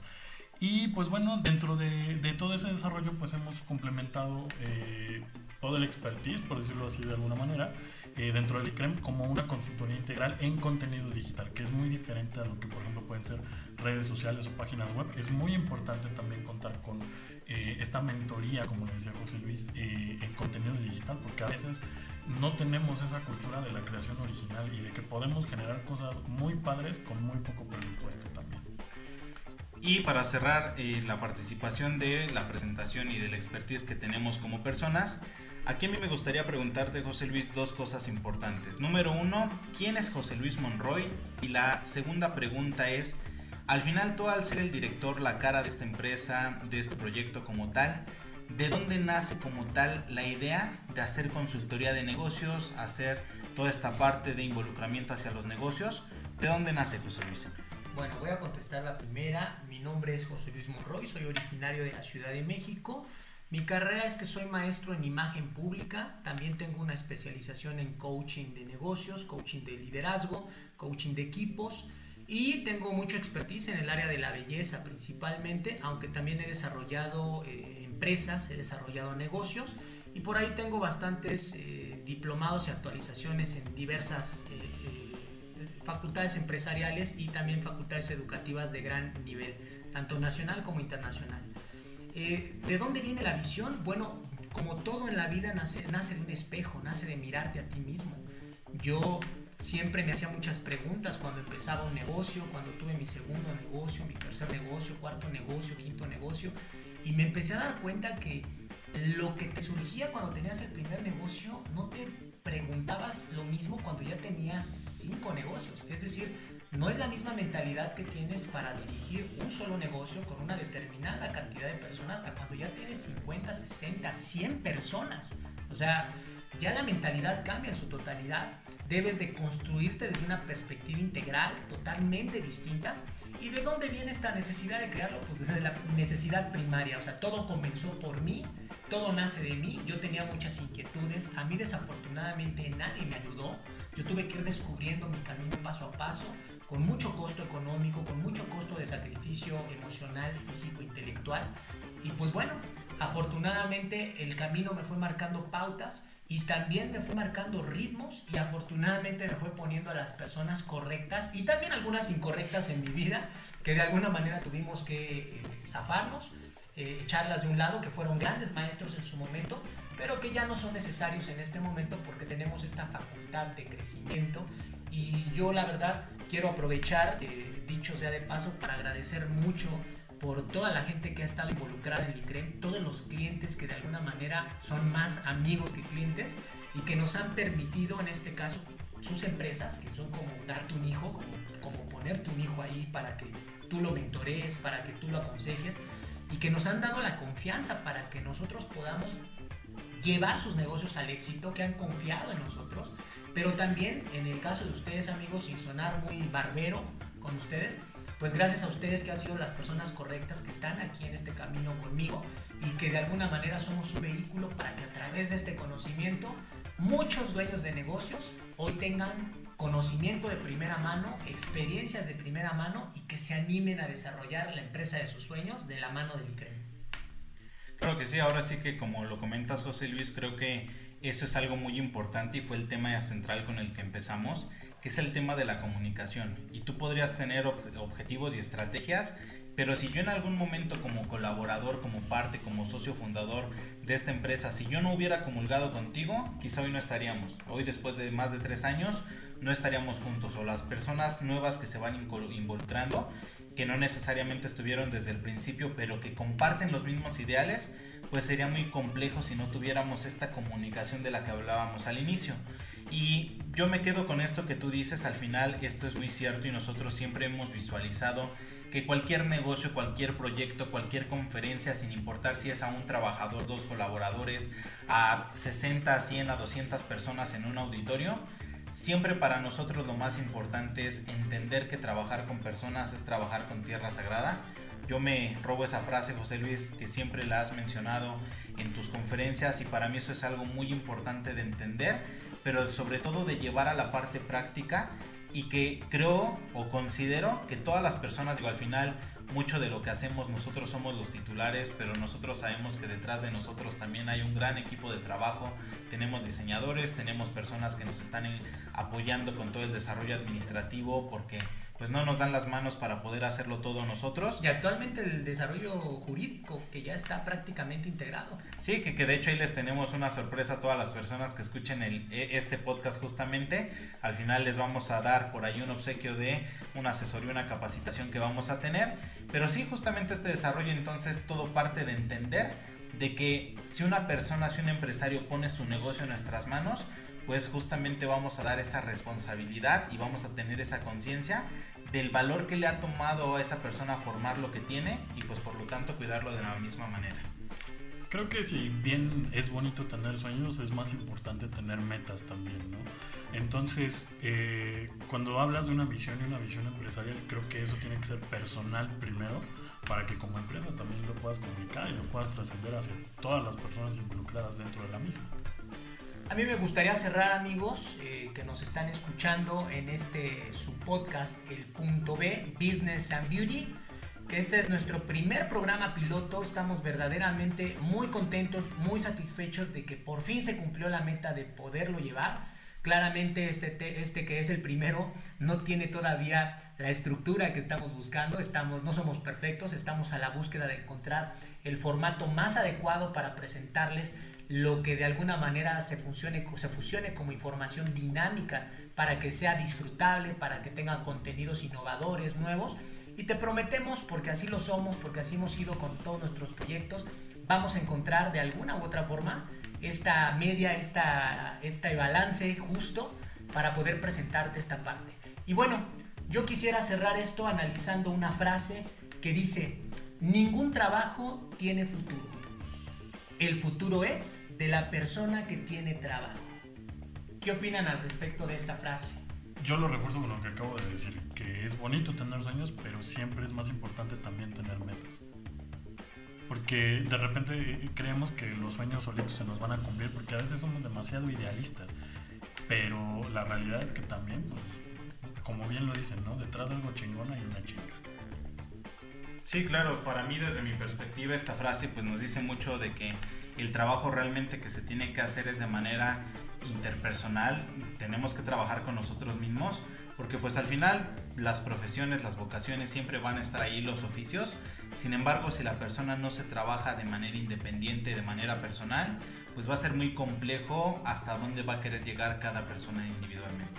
Y pues bueno, dentro de, de, todo ese desarrollo pues hemos complementado eh, todo el expertise, por decirlo así de alguna manera, eh, dentro del ICREM como una consultoría integral en contenido digital, que es muy diferente a lo que por ejemplo pueden ser redes sociales o páginas web. Es muy importante también contar con eh, esta mentoría, como le decía José Luis, en contenido digital, porque a veces no tenemos esa cultura de la creación original y de que podemos generar cosas muy padres con muy poco presupuesto también. Y para cerrar eh, la participación de la presentación y del expertise que tenemos como personas, aquí a mí me gustaría preguntarte, José Luis, dos cosas importantes. Número uno, ¿quién es José Luis Monroy? Y la segunda pregunta es, al final tú al ser el director, la cara de esta empresa, de este proyecto como tal, ¿de dónde nace como tal la idea de hacer consultoría de negocios, hacer toda esta parte de involucramiento hacia los negocios? ¿De dónde nace José Luis? Bueno, voy a contestar la primera. Mi nombre es José Luis Monroy, soy originario de la Ciudad de México. Mi carrera es que soy maestro en imagen pública, también tengo una especialización en coaching de negocios, coaching de liderazgo, coaching de equipos y tengo mucha expertise en el área de la belleza principalmente, aunque también he desarrollado eh, empresas, he desarrollado negocios y por ahí tengo bastantes eh, diplomados y actualizaciones en diversas eh, facultades empresariales y también facultades educativas de gran nivel, tanto nacional como internacional. ¿De dónde viene la visión? Bueno, como todo en la vida nace, nace de un espejo, nace de mirarte a ti mismo. Yo siempre me hacía muchas preguntas cuando empezaba un negocio, cuando tuve mi segundo negocio, mi tercer negocio, cuarto negocio, quinto negocio, y me empecé a dar cuenta que lo que te surgía cuando tenías el primer negocio no te preguntabas lo mismo cuando ya tenías cinco negocios. Es decir, no es la misma mentalidad que tienes para dirigir un solo negocio con una determinada cantidad de personas a cuando ya tienes 50, 60, 100 personas. O sea, ya la mentalidad cambia en su totalidad debes de construirte desde una perspectiva integral totalmente distinta. ¿Y de dónde viene esta necesidad de crearlo? Pues desde la necesidad primaria, o sea, todo comenzó por mí, todo nace de mí, yo tenía muchas inquietudes, a mí desafortunadamente nadie me ayudó, yo tuve que ir descubriendo mi camino paso a paso, con mucho costo económico, con mucho costo de sacrificio emocional, físico, intelectual, y pues bueno, afortunadamente el camino me fue marcando pautas, y también me fue marcando ritmos y afortunadamente me fue poniendo a las personas correctas y también algunas incorrectas en mi vida que de alguna manera tuvimos que eh, zafarnos, eh, echarlas de un lado, que fueron grandes maestros en su momento, pero que ya no son necesarios en este momento porque tenemos esta facultad de crecimiento y yo la verdad quiero aprovechar, eh, dicho sea de paso, para agradecer mucho por toda la gente que ha estado involucrada en ICREM, todos los clientes que de alguna manera son más amigos que clientes y que nos han permitido, en este caso, sus empresas, que son como darte un hijo, como, como ponerte un hijo ahí para que tú lo mentorees, para que tú lo aconsejes y que nos han dado la confianza para que nosotros podamos llevar sus negocios al éxito, que han confiado en nosotros, pero también en el caso de ustedes amigos, sin sonar muy barbero con ustedes, pues gracias a ustedes que han sido las personas correctas que están aquí en este camino conmigo y que de alguna manera somos un vehículo para que a través de este conocimiento muchos dueños de negocios hoy tengan conocimiento de primera mano, experiencias de primera mano y que se animen a desarrollar la empresa de sus sueños de la mano del ICREM. Creo que sí, ahora sí que como lo comentas José Luis, creo que eso es algo muy importante y fue el tema central con el que empezamos que es el tema de la comunicación. Y tú podrías tener objetivos y estrategias, pero si yo en algún momento como colaborador, como parte, como socio fundador de esta empresa, si yo no hubiera comulgado contigo, quizá hoy no estaríamos. Hoy después de más de tres años, no estaríamos juntos. O las personas nuevas que se van involucrando, que no necesariamente estuvieron desde el principio, pero que comparten los mismos ideales, pues sería muy complejo si no tuviéramos esta comunicación de la que hablábamos al inicio. Y yo me quedo con esto que tú dices, al final esto es muy cierto y nosotros siempre hemos visualizado que cualquier negocio, cualquier proyecto, cualquier conferencia, sin importar si es a un trabajador, dos colaboradores, a 60, 100, a 200 personas en un auditorio, siempre para nosotros lo más importante es entender que trabajar con personas es trabajar con tierra sagrada. Yo me robo esa frase, José Luis, que siempre la has mencionado en tus conferencias y para mí eso es algo muy importante de entender pero sobre todo de llevar a la parte práctica y que creo o considero que todas las personas, digo, al final mucho de lo que hacemos nosotros somos los titulares, pero nosotros sabemos que detrás de nosotros también hay un gran equipo de trabajo, tenemos diseñadores, tenemos personas que nos están apoyando con todo el desarrollo administrativo, porque pues no nos dan las manos para poder hacerlo todo nosotros. Y actualmente el desarrollo jurídico que ya está prácticamente integrado. Sí, que, que de hecho ahí les tenemos una sorpresa a todas las personas que escuchen el, e, este podcast justamente. Al final les vamos a dar por ahí un obsequio de una asesoría, una capacitación que vamos a tener. Pero sí, justamente este desarrollo entonces todo parte de entender de que si una persona, si un empresario pone su negocio en nuestras manos, pues justamente vamos a dar esa responsabilidad y vamos a tener esa conciencia del valor que le ha tomado a esa persona formar lo que tiene y pues por lo tanto cuidarlo de la misma manera. Creo que si bien es bonito tener sueños, es más importante tener metas también, ¿no? Entonces, eh, cuando hablas de una visión y una visión empresarial, creo que eso tiene que ser personal primero para que como empresa también lo puedas comunicar y lo puedas trascender hacia todas las personas involucradas dentro de la misma. A mí me gustaría cerrar, amigos, eh, que nos están escuchando en este su podcast, El Punto B, Business and Beauty, este es nuestro primer programa piloto. Estamos verdaderamente muy contentos, muy satisfechos de que por fin se cumplió la meta de poderlo llevar. Claramente este, este que es el primero no tiene todavía la estructura que estamos buscando, estamos, no somos perfectos, estamos a la búsqueda de encontrar el formato más adecuado para presentarles lo que de alguna manera se, funcione, se fusione como información dinámica para que sea disfrutable, para que tenga contenidos innovadores, nuevos. Y te prometemos, porque así lo somos, porque así hemos ido con todos nuestros proyectos, vamos a encontrar de alguna u otra forma esta media, esta, este balance justo para poder presentarte esta parte. Y bueno, yo quisiera cerrar esto analizando una frase que dice, ningún trabajo tiene futuro el futuro es de la persona que tiene trabajo. ¿Qué opinan al respecto de esta frase? Yo lo refuerzo con lo que acabo de decir, que es bonito tener sueños, pero siempre es más importante también tener metas. Porque de repente creemos que los sueños solitos se nos van a cumplir, porque a veces somos demasiado idealistas. Pero la realidad es que también, pues, como bien lo dicen, ¿no? Detrás de algo chingón hay una chinga. Sí, claro, para mí desde mi perspectiva esta frase pues nos dice mucho de que el trabajo realmente que se tiene que hacer es de manera interpersonal, tenemos que trabajar con nosotros mismos, porque pues al final las profesiones, las vocaciones siempre van a estar ahí, los oficios, sin embargo si la persona no se trabaja de manera independiente, de manera personal, pues va a ser muy complejo hasta dónde va a querer llegar cada persona individualmente.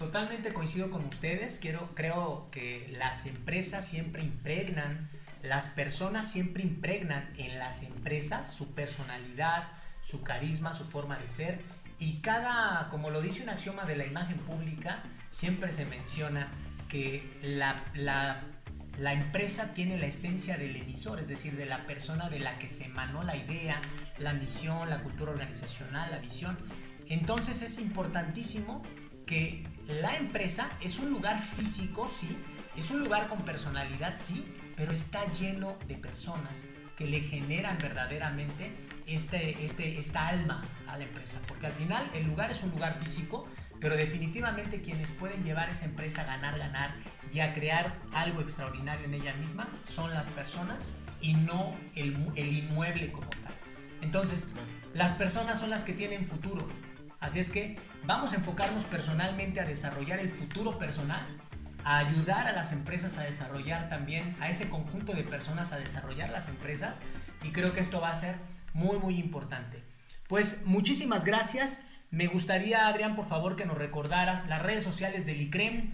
Totalmente coincido con ustedes. Quiero, creo que las empresas siempre impregnan, las personas siempre impregnan en las empresas su personalidad, su carisma, su forma de ser. Y cada, como lo dice un axioma de la imagen pública, siempre se menciona que la, la, la empresa tiene la esencia del emisor, es decir, de la persona de la que se emanó la idea, la misión, la cultura organizacional, la visión. Entonces es importantísimo que la empresa es un lugar físico, sí, es un lugar con personalidad, sí, pero está lleno de personas que le generan verdaderamente este, este, esta alma a la empresa. Porque al final el lugar es un lugar físico, pero definitivamente quienes pueden llevar esa empresa a ganar, ganar y a crear algo extraordinario en ella misma son las personas y no el, el inmueble como tal. Entonces, las personas son las que tienen futuro, Así es que vamos a enfocarnos personalmente a desarrollar el futuro personal, a ayudar a las empresas a desarrollar también, a ese conjunto de personas a desarrollar las empresas y creo que esto va a ser muy muy importante. Pues muchísimas gracias. Me gustaría, Adrián, por favor, que nos recordaras las redes sociales del ICREM.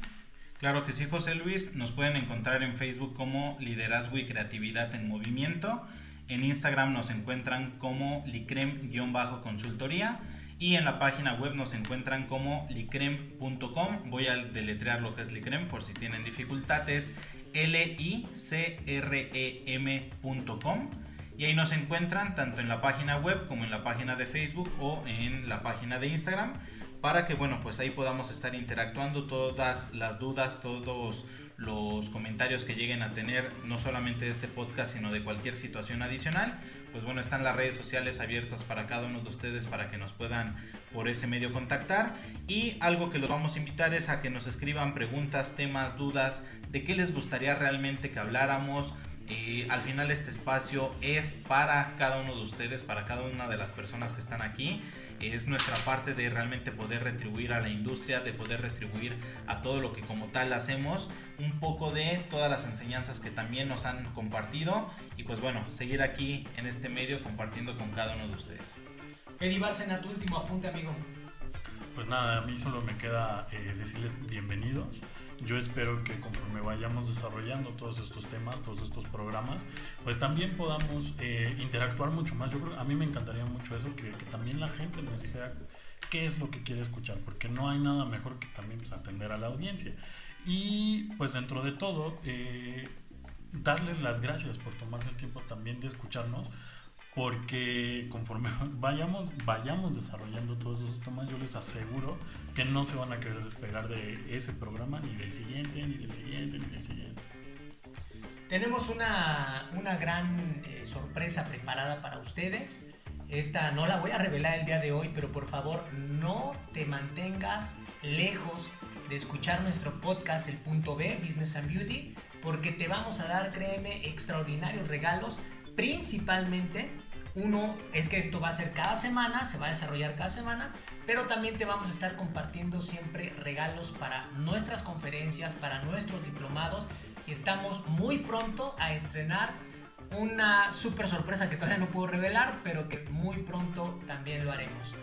Claro que sí, José Luis. Nos pueden encontrar en Facebook como Liderazgo y Creatividad en Movimiento. En Instagram nos encuentran como licrem-consultoría y en la página web nos encuentran como licrem.com. Voy a deletrear lo que es licrem por si tienen dificultades. L-I-C-R-E-M.com. Y ahí nos encuentran tanto en la página web como en la página de Facebook o en la página de Instagram para que bueno pues ahí podamos estar interactuando todas las dudas todos los comentarios que lleguen a tener no solamente de este podcast sino de cualquier situación adicional pues bueno están las redes sociales abiertas para cada uno de ustedes para que nos puedan por ese medio contactar y algo que los vamos a invitar es a que nos escriban preguntas temas dudas de qué les gustaría realmente que habláramos Eh, al final este espacio es para cada uno de ustedes, para cada una de las personas que están aquí. Es nuestra parte de realmente poder retribuir a la industria, de poder retribuir a todo lo que como tal hacemos, un poco de todas las enseñanzas que también nos han compartido y pues bueno, seguir aquí en este medio compartiendo con cada uno de ustedes. Eddie Bárcena, tu último apunte, amigo. Pues nada, a mí solo me queda eh, decirles bienvenidos. Yo espero que conforme vayamos desarrollando todos estos temas, todos estos programas, pues también podamos eh, interactuar mucho más. Yo creo, a mí me encantaría mucho eso, que, que, también la gente nos dijera qué es lo que quiere escuchar, porque no hay nada mejor que también pues, atender a la audiencia. Y pues dentro de todo, eh, darles las gracias por tomarse el tiempo también de escucharnos, porque conforme vayamos, vayamos desarrollando todos esos temas, yo les aseguro que no se van a querer despegar de ese programa, ni del siguiente, ni del siguiente, ni del siguiente. Tenemos una, una gran eh, sorpresa preparada para ustedes. Esta no la voy a revelar el día de hoy, pero por favor no te mantengas lejos de escuchar nuestro podcast El Punto B, Business and Beauty, porque te vamos a dar, créeme, extraordinarios regalos, principalmente uno es que esto va a ser cada semana, se va a desarrollar cada semana, pero también te vamos a estar compartiendo siempre regalos para nuestras conferencias, para nuestros diplomados. Y estamos muy pronto a estrenar una super sorpresa que todavía no puedo revelar, pero que muy pronto también lo haremos.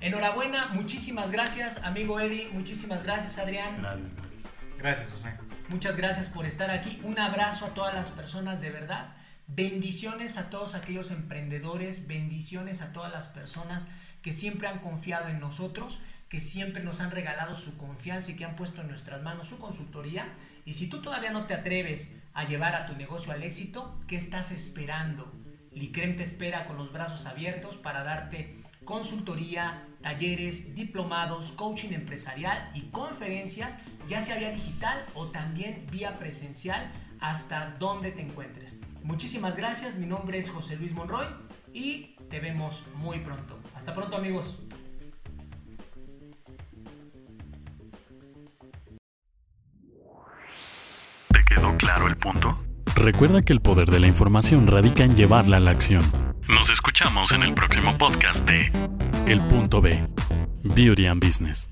Enhorabuena, muchísimas gracias, amigo Eddie, muchísimas gracias, Adrián. Gracias, gracias. Gracias, José. Muchas gracias por estar aquí. Un abrazo a todas las personas de verdad. Bendiciones a todos aquellos emprendedores, bendiciones a todas las personas que siempre han confiado en nosotros, que siempre nos han regalado su confianza y que han puesto en nuestras manos su consultoría. Y si tú todavía no te atreves a llevar a tu negocio al éxito, ¿qué estás esperando? Licrem te espera con los brazos abiertos para darte consultoría, talleres, diplomados, coaching empresarial y conferencias, ya sea vía digital o también vía presencial, hasta donde te encuentres. Muchísimas gracias, mi nombre es José Luis Monroy y te vemos muy pronto. Hasta pronto amigos. ¿Te quedó claro el punto? Recuerda que el poder de la información radica en llevarla a la acción. Nos escuchamos en el próximo podcast de El punto B. Beauty and Business.